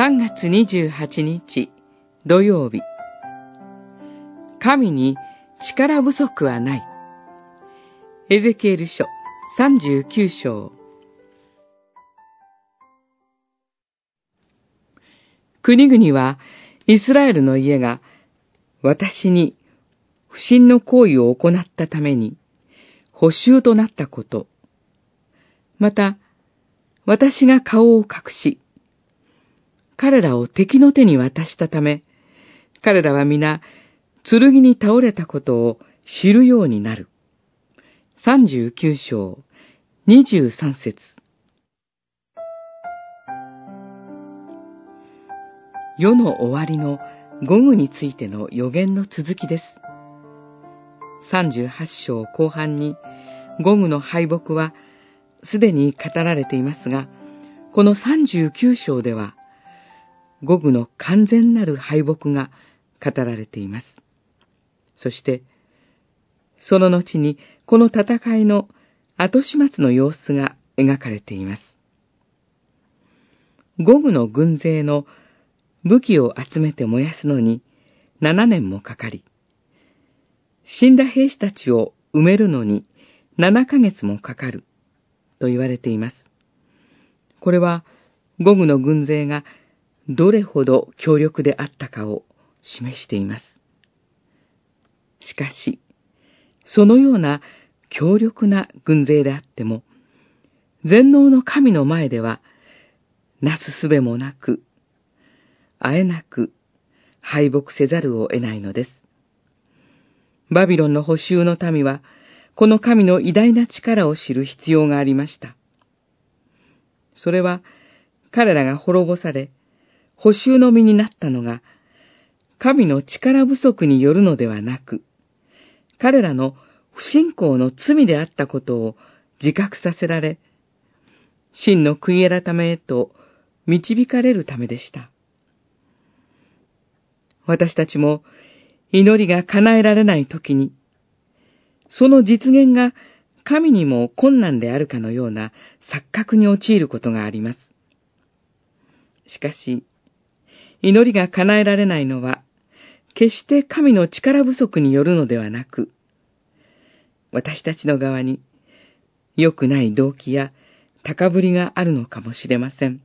3月28日土曜日。神に力不足はない。エゼキエル書39章。国々はイスラエルの家が私に不審の行為を行ったために補修となったこと、また私が顔を隠し、彼らを敵の手に渡したため、彼らは皆、剣に倒れたことを知るようになる。39章、23節世の終わりの午後についての予言の続きです。38章後半に、ゴムの敗北はすでに語られていますが、この39章では、五具の完全なる敗北が語られています。そして、その後にこの戦いの後始末の様子が描かれています。五具の軍勢の武器を集めて燃やすのに7年もかかり、死んだ兵士たちを埋めるのに7ヶ月もかかると言われています。これは、五具の軍勢がどれほど強力であったかを示しています。しかし、そのような強力な軍勢であっても、全能の神の前では、なすすべもなく、あえなく敗北せざるを得ないのです。バビロンの補修の民は、この神の偉大な力を知る必要がありました。それは、彼らが滅ぼされ、補修の身になったのが、神の力不足によるのではなく、彼らの不信仰の罪であったことを自覚させられ、真の悔い改めへと導かれるためでした。私たちも祈りが叶えられないときに、その実現が神にも困難であるかのような錯覚に陥ることがあります。しかし、祈りが叶えられないのは、決して神の力不足によるのではなく、私たちの側に良くない動機や高ぶりがあるのかもしれません。